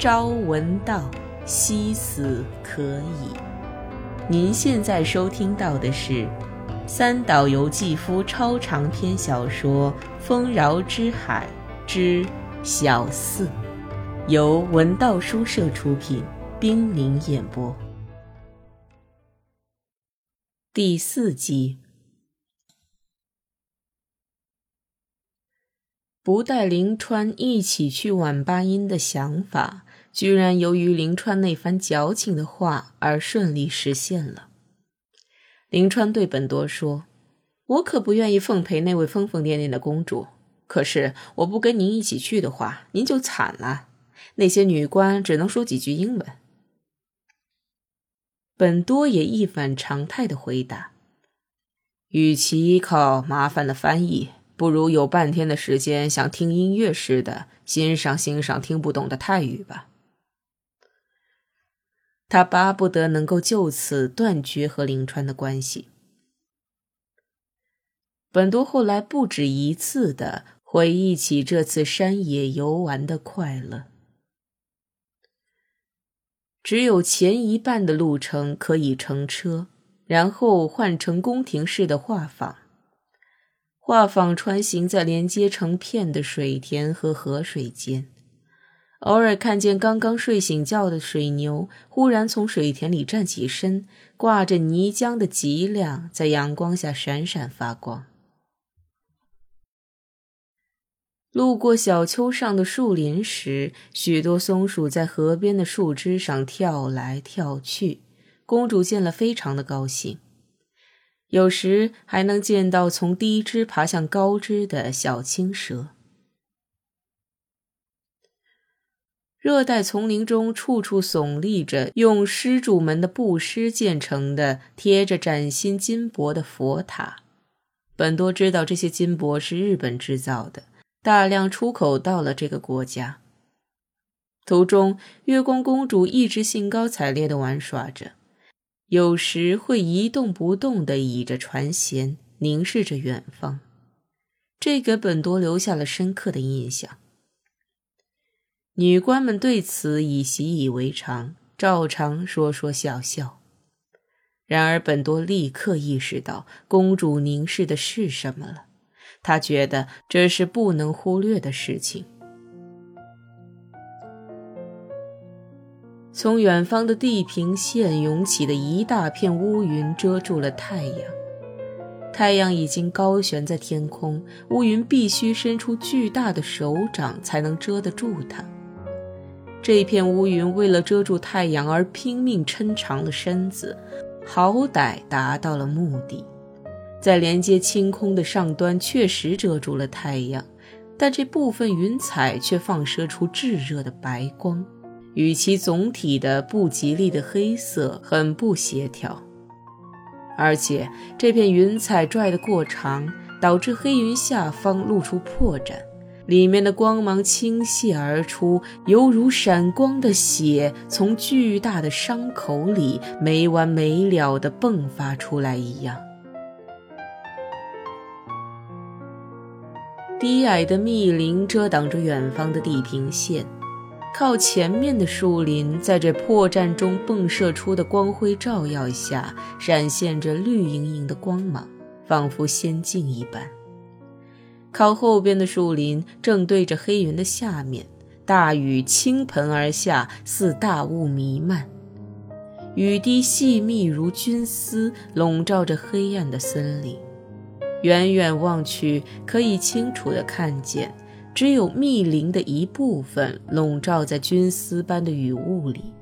朝闻道，夕死可矣。您现在收听到的是三岛由纪夫超长篇小说《丰饶之海之小四》，由文道书社出品，冰凌演播。第四集。不带林川一起去晚八音的想法，居然由于林川那番矫情的话而顺利实现了。林川对本多说：“我可不愿意奉陪那位疯疯癫癫的公主，可是我不跟您一起去的话，您就惨了。那些女官只能说几句英文。”本多也一反常态的回答：“与其依靠麻烦的翻译。”不如有半天的时间，像听音乐似的欣赏欣赏听不懂的泰语吧。他巴不得能够就此断绝和林川的关系。本多后来不止一次的回忆起这次山野游玩的快乐。只有前一半的路程可以乘车，然后换成宫廷式的画舫。画舫穿行在连接成片的水田和河水间，偶尔看见刚刚睡醒觉的水牛忽然从水田里站起身，挂着泥浆的脊梁在阳光下闪闪发光。路过小丘上的树林时，许多松鼠在河边的树枝上跳来跳去，公主见了非常的高兴。有时还能见到从低枝爬向高枝的小青蛇。热带丛林中处处耸立着用施主们的布施建成的贴着崭新金箔的佛塔。本多知道这些金箔是日本制造的，大量出口到了这个国家。途中，月光公主一直兴高采烈地玩耍着。有时会一动不动地倚着船舷，凝视着远方，这给本多留下了深刻的印象。女官们对此已习以为常，照常说说笑笑。然而本多立刻意识到公主凝视的是什么了，他觉得这是不能忽略的事情。从远方的地平线涌起的一大片乌云遮住了太阳，太阳已经高悬在天空，乌云必须伸出巨大的手掌才能遮得住它。这一片乌云为了遮住太阳而拼命抻长了身子，好歹达到了目的，在连接青空的上端确实遮住了太阳，但这部分云彩却放射出炙热的白光。与其总体的不吉利的黑色很不协调，而且这片云彩拽得过长，导致黑云下方露出破绽，里面的光芒倾泻而出，犹如闪光的血从巨大的伤口里没完没了地迸发出来一样。低矮的密林遮挡着远方的地平线。靠前面的树林，在这破绽中迸射出的光辉照耀下，闪现着绿莹莹的光芒，仿佛仙境一般。靠后边的树林正对着黑云的下面，大雨倾盆而下，似大雾弥漫，雨滴细密如菌丝，笼罩着黑暗的森林。远远望去，可以清楚地看见。只有密林的一部分笼罩在菌丝般的雨雾里，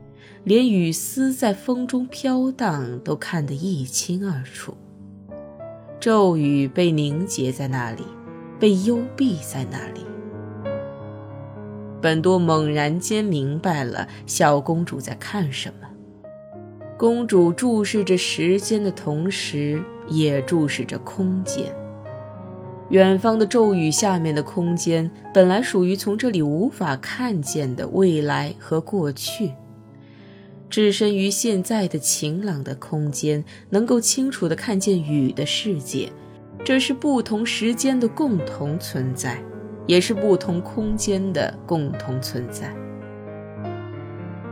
连雨丝在风中飘荡都看得一清二楚。骤雨被凝结在那里，被幽闭在那里。本多猛然间明白了小公主在看什么。公主注视着时间的同时，也注视着空间。远方的骤雨下面的空间，本来属于从这里无法看见的未来和过去。置身于现在的晴朗的空间，能够清楚地看见雨的世界，这是不同时间的共同存在，也是不同空间的共同存在。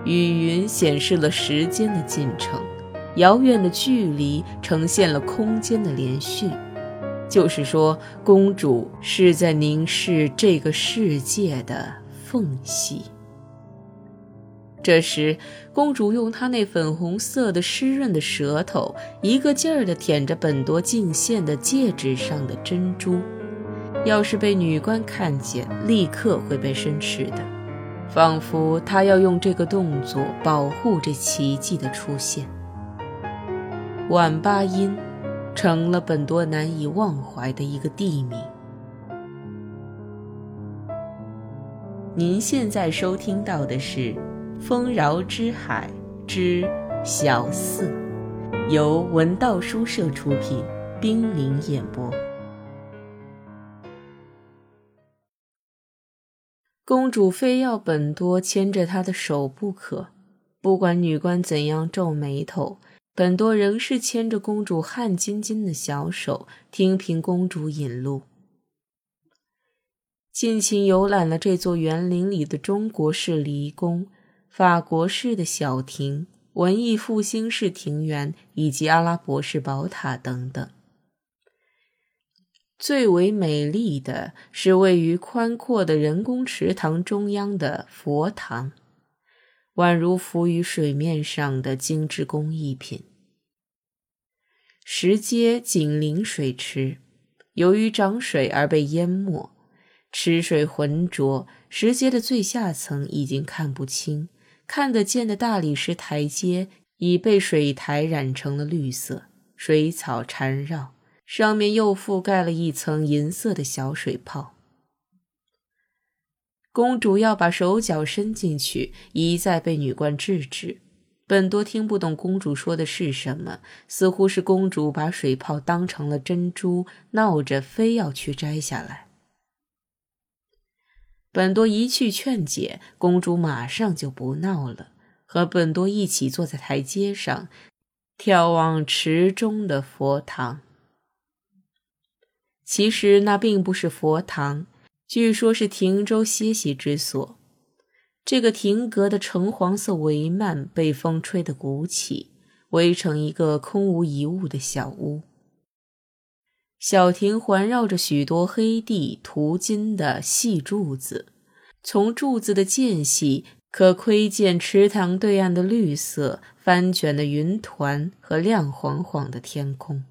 雨云显示了时间的进程，遥远的距离呈现了空间的连续。就是说，公主是在凝视这个世界的缝隙。这时，公主用她那粉红色的湿润的舌头，一个劲儿地舔着本多敬献的戒指上的珍珠。要是被女官看见，立刻会被申斥的，仿佛她要用这个动作保护这奇迹的出现。晚八音。成了本多难以忘怀的一个地名。您现在收听到的是《丰饶之海之小四》，由文道书社出品，冰凌演播。公主非要本多牵着她的手不可，不管女官怎样皱眉头。本多仍是牵着公主汗津津的小手，听凭公主引路，尽情游览了这座园林里的中国式离宫、法国式的小亭、文艺复兴式庭园以及阿拉伯式宝塔等等。最为美丽的是位于宽阔的人工池塘中央的佛堂。宛如浮于水面上的精致工艺品。石阶紧邻水池，由于涨水而被淹没，池水浑浊，石阶的最下层已经看不清，看得见的大理石台阶已被水苔染成了绿色，水草缠绕，上面又覆盖了一层银色的小水泡。公主要把手脚伸进去，一再被女官制止。本多听不懂公主说的是什么，似乎是公主把水泡当成了珍珠，闹着非要去摘下来。本多一去劝解，公主马上就不闹了，和本多一起坐在台阶上，眺望池中的佛堂。其实那并不是佛堂。据说是亭舟歇息之所。这个亭阁的橙黄色帷幔被风吹得鼓起，围成一个空无一物的小屋。小亭环绕着许多黑地涂金的细柱子，从柱子的间隙可窥见池塘对岸的绿色翻卷的云团和亮晃晃的天空。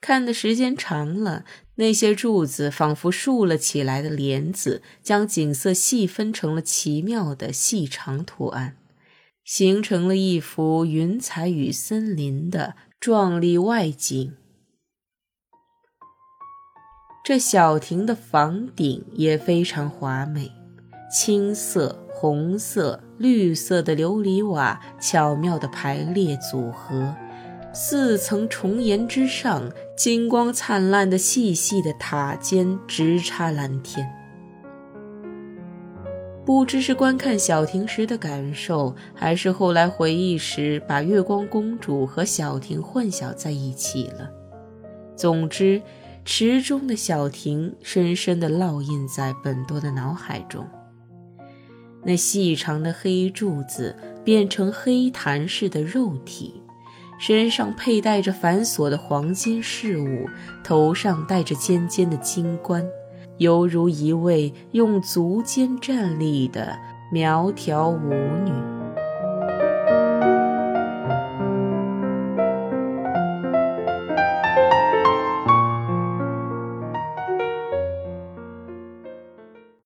看的时间长了，那些柱子仿佛竖了起来的帘子，将景色细分成了奇妙的细长图案，形成了一幅云彩与森林的壮丽外景。这小亭的房顶也非常华美，青色、红色、绿色的琉璃瓦巧妙地排列组合。四层重檐之上，金光灿烂的细细的塔尖直插蓝天。不知是观看小亭时的感受，还是后来回忆时把月光公主和小亭混淆在一起了。总之，池中的小亭深深地烙印在本多的脑海中。那细长的黑柱子变成黑檀似的肉体。身上佩戴着繁琐的黄金饰物，头上戴着尖尖的金冠，犹如一位用足尖站立的苗条舞女。